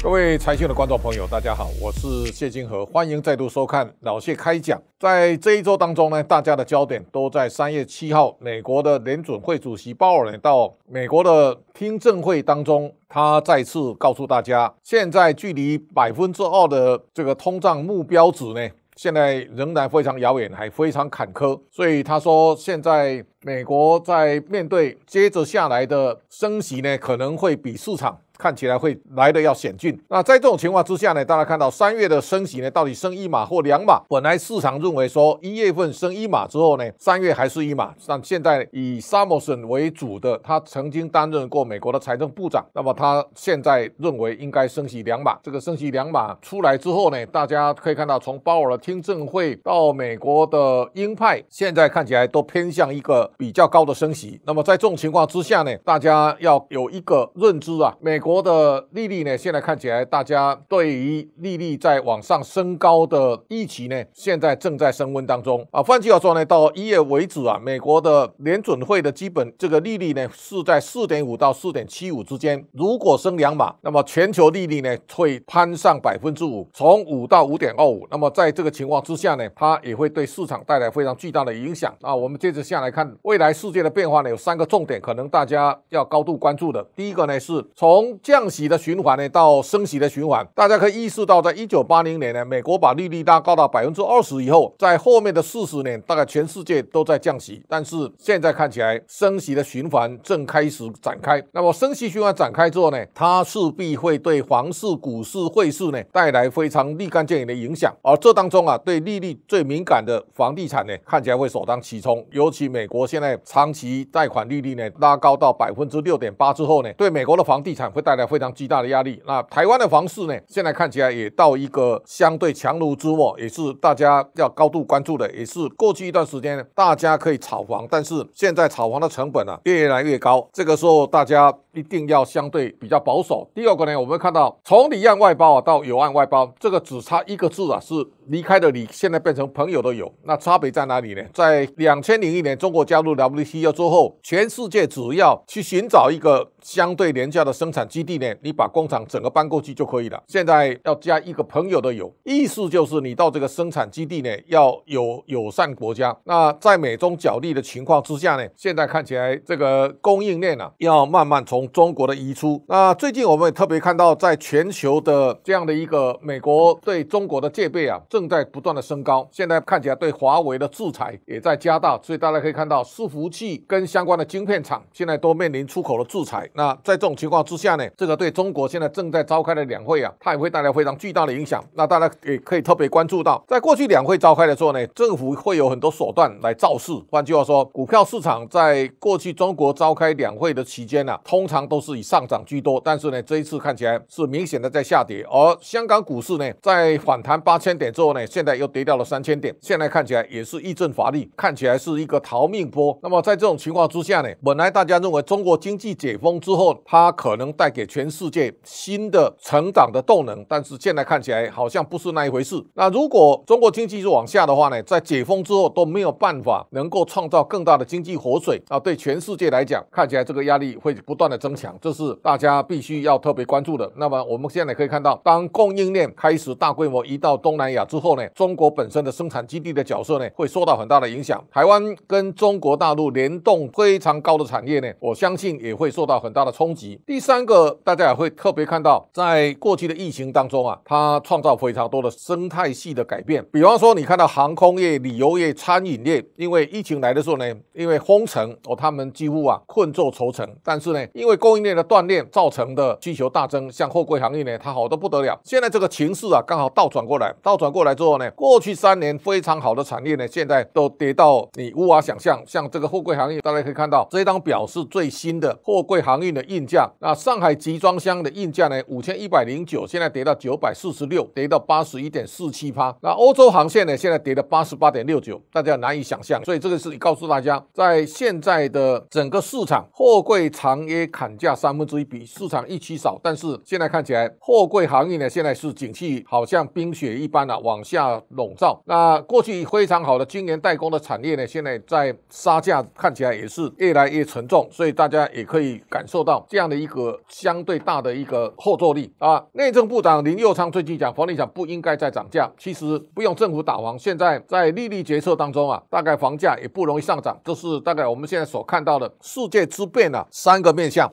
各位财讯的观众朋友，大家好，我是谢金河，欢迎再度收看老谢开讲。在这一周当中呢，大家的焦点都在三月七号，美国的联准会主席鲍尔呢到美国的听证会当中，他再次告诉大家，现在距离百分之二的这个通胀目标值呢，现在仍然非常遥远，还非常坎坷。所以他说，现在美国在面对接着下来的升息呢，可能会比市场。看起来会来的要险峻。那在这种情况之下呢，大家看到三月的升息呢，到底升一码或两码？本来市场认为说一月份升一码之后呢，三月还是一码。但现在以萨默森为主的，他曾经担任过美国的财政部长，那么他现在认为应该升息两码。这个升息两码出来之后呢，大家可以看到，从鲍尔的听证会到美国的鹰派，现在看起来都偏向一个比较高的升息。那么在这种情况之下呢，大家要有一个认知啊，美国。国的利率呢，现在看起来，大家对于利率在往上升高的预期呢，现在正在升温当中啊。换句话说呢，到一月为止啊，美国的联准会的基本这个利率呢，是在四点五到四点七五之间。如果升两码，那么全球利率呢会攀上百分之五，从五到五点二五。那么在这个情况之下呢，它也会对市场带来非常巨大的影响啊。我们接着下来看未来世界的变化呢，有三个重点，可能大家要高度关注的。第一个呢是从降息的循环呢，到升息的循环，大家可以意识到，在一九八零年呢，美国把利率拉高到百分之二十以后，在后面的四十年，大概全世界都在降息，但是现在看起来，升息的循环正开始展开。那么升息循环展开之后呢，它势必会对房市、股市、汇市呢带来非常立竿见影的影响。而这当中啊，对利率最敏感的房地产呢，看起来会首当其冲。尤其美国现在长期贷款利率呢拉高到百分之六点八之后呢，对美国的房地产会带来非常巨大的压力。那台湾的房市呢，现在看起来也到一个相对强弩之末，也是大家要高度关注的。也是过去一段时间大家可以炒房，但是现在炒房的成本啊越来越高。这个时候大家一定要相对比较保守。第二个呢，我们看到从里岸外包啊到友岸外包，这个只差一个字啊，是离开的离，现在变成朋友的友。那差别在哪里呢？在两千零一年中国加入 WTO 之后，全世界只要去寻找一个相对廉价的生产基地呢，你把工厂整个搬过去就可以了。现在要加一个朋友的友，意思就是你到这个生产基地呢，要有友善国家。那在美中角力的情况之下呢，现在看起来这个供应链啊，要慢慢从中国的移出。那最近我们也特别看到，在全球的这样的一个美国对中国的戒备啊，正在不断的升高。现在看起来对华为的制裁也在加大，所以大家可以看到，伺服器跟相关的晶片厂现在都面临出口的制裁。那在这种情况之下呢，这个对中国现在正在召开的两会啊，它也会带来非常巨大的影响。那大家也可以特别关注到，在过去两会召开的时候呢，政府会有很多手段来造势。换句话说，股票市场在过去中国召开两会的期间呢、啊，通常都是以上涨居多。但是呢，这一次看起来是明显的在下跌。而香港股市呢，在反弹八千点之后呢，现在又跌掉了三千点。现在看起来也是一阵乏力，看起来是一个逃命波。那么在这种情况之下呢，本来大家认为中国经济解封之后，它可能带给全世界新的成长的动能，但是现在看起来好像不是那一回事。那如果中国经济是往下的话呢，在解封之后都没有办法能够创造更大的经济活水啊，对全世界来讲，看起来这个压力会不断的增强，这是大家必须要特别关注的。那么我们现在可以看到，当供应链开始大规模移到东南亚之后呢，中国本身的生产基地的角色呢，会受到很大的影响。台湾跟中国大陆联动非常高的产业呢，我相信也会受到很很大的冲击。第三个，大家也会特别看到，在过去的疫情当中啊，它创造非常多的生态系的改变。比方说，你看到航空业、旅游业、餐饮业，因为疫情来的时候呢，因为封城哦，他们几乎啊困坐愁城。但是呢，因为供应链的断裂造成的需求大增，像货柜行业呢，它好的不得了。现在这个情势啊，刚好倒转过来，倒转过来之后呢，过去三年非常好的产业呢，现在都跌到你无法想象。像这个货柜行业，大家可以看到这张表是最新的货柜行航运的运价。那上海集装箱的运价呢，五千一百零九，现在跌到九百四十六，跌到八十一点四七趴。那欧洲航线呢，现在跌到八十八点六九，大家难以想象。所以这个是告诉大家，在现在的整个市场，货柜长约砍价三分之一，比市场预期少。但是现在看起来，货柜航运呢，现在是景气好像冰雪一般、啊、往下笼罩。那过去非常好的今年代工的产业呢，现在在杀价，看起来也是越来越沉重。所以大家也可以感受到这样的一个相对大的一个后坐力啊。内政部长林佑昌最近讲，房地产不应该再涨价，其实不用政府打房，现在在利率决策当中啊，大概房价也不容易上涨，这是大概我们现在所看到的世界之变啊三个面向。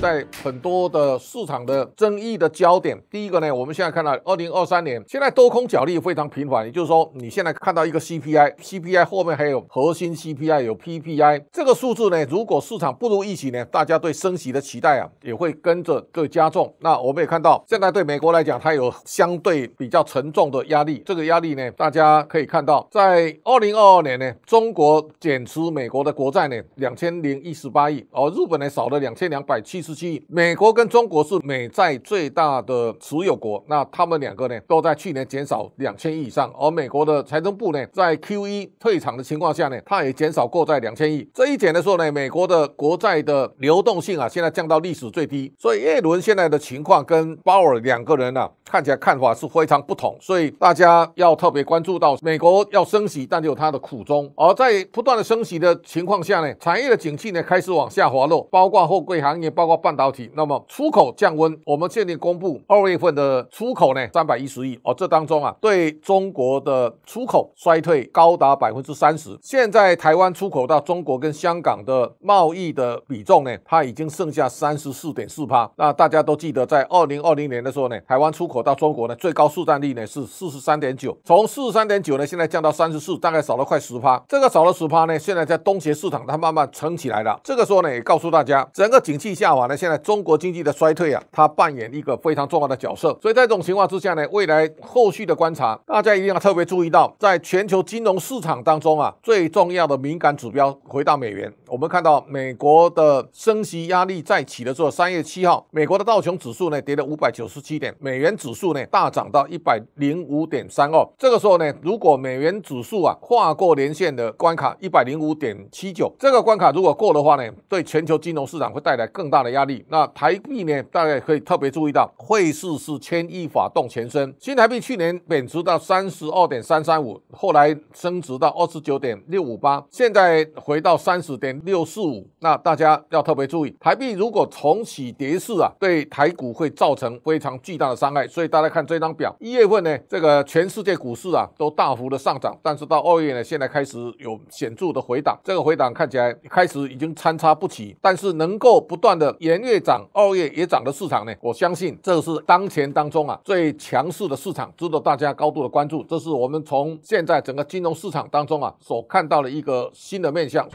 在很多的市场的争议的焦点，第一个呢，我们现在看到二零二三年，现在多空角力非常频繁，也就是说，你现在看到一个 CPI，CPI 后面还有核心 CPI，有 PPI，这个数字呢，如果市场不如预期呢，大家对升息的期待啊，也会跟着对加重。那我们也看到，现在对美国来讲，它有相对比较沉重的压力，这个压力呢，大家可以看到，在二零二二年呢，中国减持美国的国债呢，两千零一十八亿，而日本呢，少了两千两百七。十七，美国跟中国是美债最大的持有国，那他们两个呢，都在去年减少两千亿以上，而美国的财政部呢，在 Q 一退场的情况下呢，它也减少过债两千亿。这一减的时候呢，美国的国债的流动性啊，现在降到历史最低。所以耶伦现在的情况跟鲍尔两个人啊，看起来看法是非常不同。所以大家要特别关注到，美国要升息，但就有它的苦衷。而在不断的升息的情况下呢，产业的景气呢，开始往下滑落，包括货柜行业，包括。半导体，那么出口降温，我们现在公布二月份的出口呢，三百一十亿哦，这当中啊，对中国的出口衰退高达百分之三十。现在台湾出口到中国跟香港的贸易的比重呢，它已经剩下三十四点四趴。那大家都记得，在二零二零年的时候呢，台湾出口到中国呢，最高市占率呢是四十三点九，从四十三点九呢，现在降到三十四，大概少了快十趴。这个少了十趴呢，现在在东协市场它慢慢撑起来了。这个时候呢，也告诉大家，整个景气下滑。那现在中国经济的衰退啊，它扮演一个非常重要的角色。所以在这种情况之下呢，未来后续的观察，大家一定要特别注意到，在全球金融市场当中啊，最重要的敏感指标回到美元。我们看到美国的升息压力再起的时候，三月七号，美国的道琼指数呢跌了五百九十七点，美元指数呢大涨到一百零五点三二。这个时候呢，如果美元指数啊跨过年线的关卡一百零五点七九，这个关卡如果过的话呢，对全球金融市场会带来更大的压压力。那台币呢，大家可以特别注意到，汇市是牵一发动全身。新台币去年贬值到三十二点三三五，后来升值到二十九点六五八，现在回到三十点六四五。那大家要特别注意，台币如果重启跌势啊，对台股会造成非常巨大的伤害。所以大家看这张表，一月份呢，这个全世界股市啊都大幅的上涨，但是到二月呢，现在开始有显著的回档。这个回档看起来开始已经参差不齐，但是能够不断的连月涨。二月也涨的市场呢，我相信这是当前当中啊最强势的市场，值得大家高度的关注。这是我们从现在整个金融市场当中啊所看到的一个新的面向。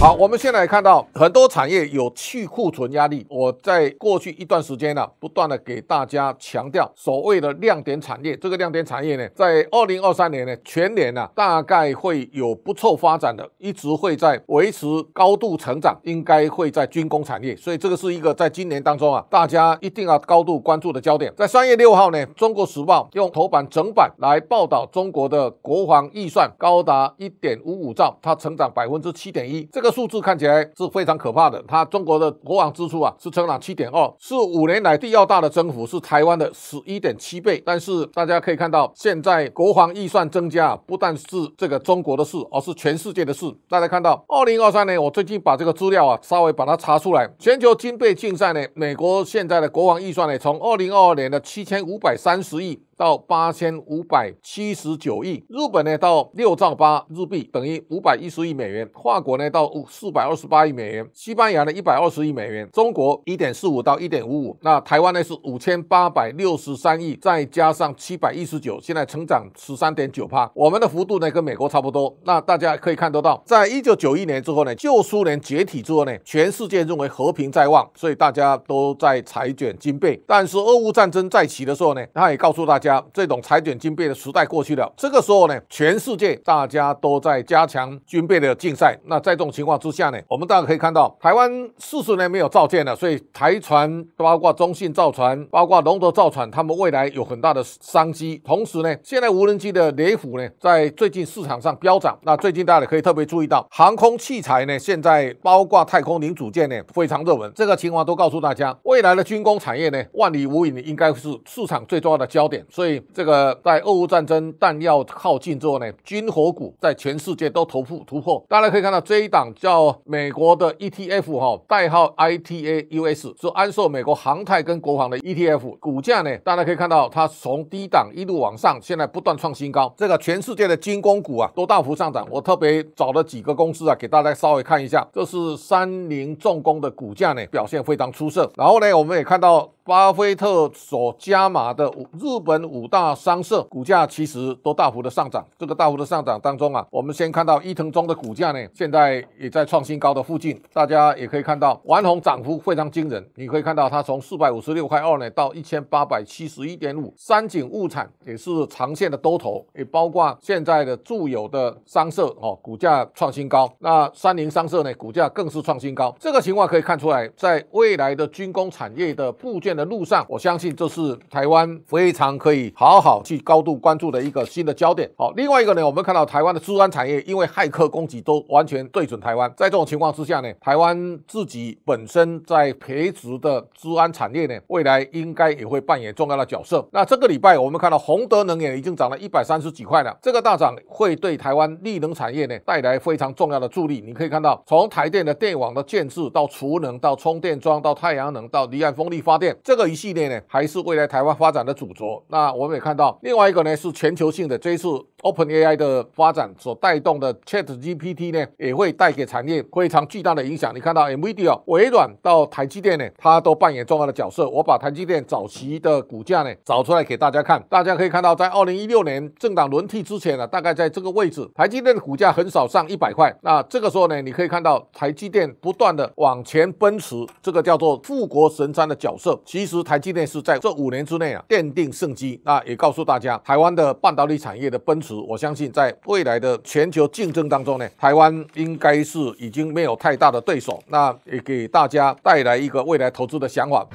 好，我们现在看到很多产业有去库存压力。我在过去一段时间呢、不断的给大家强调所谓的亮点产业。这个亮点产业呢，在二零二三年呢，全年呢、啊，大概会有不错发展的，一直会在维持高度成长，应该会在军工产业。所以这个是一个在今年当中啊，大家一定要高度关注的焦点。在三月六号呢，《中国时报》用头版整版来报道中国的国防预算高达一点五五兆，它成长百分之七点一。这个这个数字看起来是非常可怕的。它中国的国防支出啊是成长七点二，是五年来第二大的增幅，是台湾的十一点七倍。但是大家可以看到，现在国防预算增加不但是这个中国的事，而是全世界的事。大家看到，二零二三年我最近把这个资料啊稍微把它查出来，全球军备竞赛呢，美国现在的国防预算呢，从二零二二年的七千五百三十亿。到八千五百七十九亿，日本呢到六兆八日币，等于五百一十亿美元；法国呢到四百二十八亿美元；西班牙呢一百二十亿美元；中国一点四五到一点五五。那台湾呢是五千八百六十三亿，再加上七百一十九，现在成长十三点九趴。我们的幅度呢跟美国差不多。那大家可以看得到，在一九九一年之后呢，旧苏联解体之后呢，全世界认为和平在望，所以大家都在裁减军备。但是俄乌战争再起的时候呢，他也告诉大家。家这种裁减军备的时代过去了，这个时候呢，全世界大家都在加强军备的竞赛。那在这种情况之下呢，我们大家可以看到，台湾四十年没有造舰了，所以台船包括中信造船、包括龙德造船，他们未来有很大的商机。同时呢，现在无人机的雷虎呢，在最近市场上飙涨。那最近大家可以特别注意到，航空器材呢，现在包括太空零组件呢，非常热门。这个情况都告诉大家，未来的军工产业呢，万里无云，应该是市场最重要的焦点。所以这个在俄乌战争弹药耗尽之后呢，军火股在全世界都突破突破。大家可以看到这一档叫美国的 ETF 哈，代号 ITAUS，是安硕美国航太跟国防的 ETF，股价呢，大家可以看到它从低档一路往上，现在不断创新高。这个全世界的军工股啊都大幅上涨。我特别找了几个公司啊，给大家稍微看一下，这是三菱重工的股价呢表现非常出色。然后呢，我们也看到。巴菲特所加码的五日本五大商社股价其实都大幅的上涨。这个大幅的上涨当中啊，我们先看到伊藤忠的股价呢，现在也在创新高的附近。大家也可以看到，丸红涨幅非常惊人。你可以看到它从四百五十六块二呢到一千八百七十一点五。三井物产也是长线的多头，也包括现在的住友的商社哦，股价创新高。那三菱商社呢，股价更是创新高。这个情况可以看出来，在未来的军工产业的部件的路上，我相信这是台湾非常可以好好去高度关注的一个新的焦点。好，另外一个呢，我们看到台湾的资安产业因为骇客攻击都完全对准台湾，在这种情况之下呢，台湾自己本身在培植的资安产业呢，未来应该也会扮演重要的角色。那这个礼拜我们看到宏德能源已经涨了一百三十几块了，这个大涨会对台湾力能产业呢带来非常重要的助力。你可以看到，从台电的电网的建置到储能到充电桩到太阳能到离岸风力发电，这个一系列呢，还是未来台湾发展的主轴。那我们也看到，另外一个呢是全球性的，这一次 OpenAI 的发展所带动的 ChatGPT 呢，也会带给产业非常巨大的影响。你看到 NVIDIA、微软到台积电呢，它都扮演重要的角色。我把台积电早期的股价呢找出来给大家看，大家可以看到，在二零一六年政党轮替之前呢，大概在这个位置，台积电的股价很少上一百块。那这个时候呢，你可以看到台积电不断的往前奔驰，这个叫做富国神山的角色。其实台积电是在这五年之内啊奠定胜机。那也告诉大家，台湾的半导体产业的奔驰。我相信在未来的全球竞争当中呢，台湾应该是已经没有太大的对手，那也给大家带来一个未来投资的想法。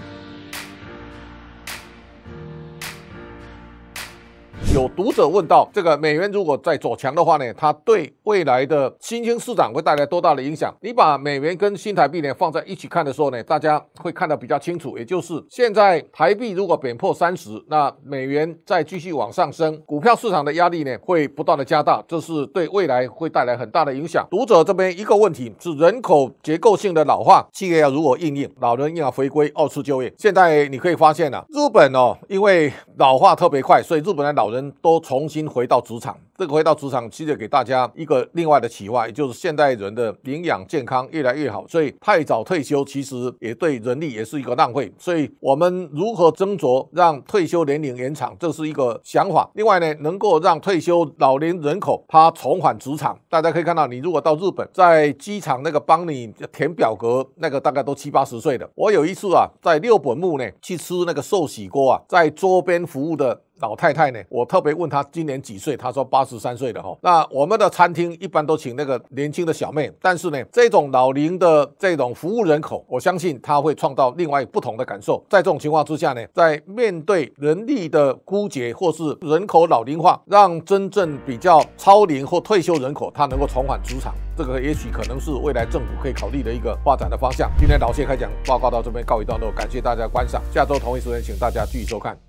有读者问到，这个美元如果再走强的话呢，它对未来的新兴市场会带来多大的影响？你把美元跟新台币呢放在一起看的时候呢，大家会看得比较清楚。也就是现在台币如果贬破三十，那美元再继续往上升，股票市场的压力呢会不断的加大，这是对未来会带来很大的影响。读者这边一个问题是人口结构性的老化，企业要如何应应？老人要回归二次就业。现在你可以发现啊，日本哦，因为老化特别快，所以日本的老人。都重新回到职场。这个回到职场，其实给大家一个另外的启发，也就是现代人的营养健康越来越好，所以太早退休其实也对人力也是一个浪费。所以我们如何斟酌让退休年龄延长，这是一个想法。另外呢，能够让退休老年人口他重返职场。大家可以看到，你如果到日本，在机场那个帮你填表格，那个大概都七八十岁的。我有一次啊，在六本木呢去吃那个寿喜锅啊，在桌边服务的老太太呢，我特别问她今年几岁，她说八十三岁了哈。那我们的餐厅一般都请那个年轻的小妹，但是呢，这种老龄的这种服务人口，我相信他会创造另外不同的感受。在这种情况之下呢，在面对人力的枯竭或是人口老龄化，让真正比较超龄或退休人口他能够重返职场，这个也许可能是未来政府可以考虑的一个发展的方向。今天老谢开讲报告到这边告一段落，感谢大家观赏。下周同一时间，请大家继续收看。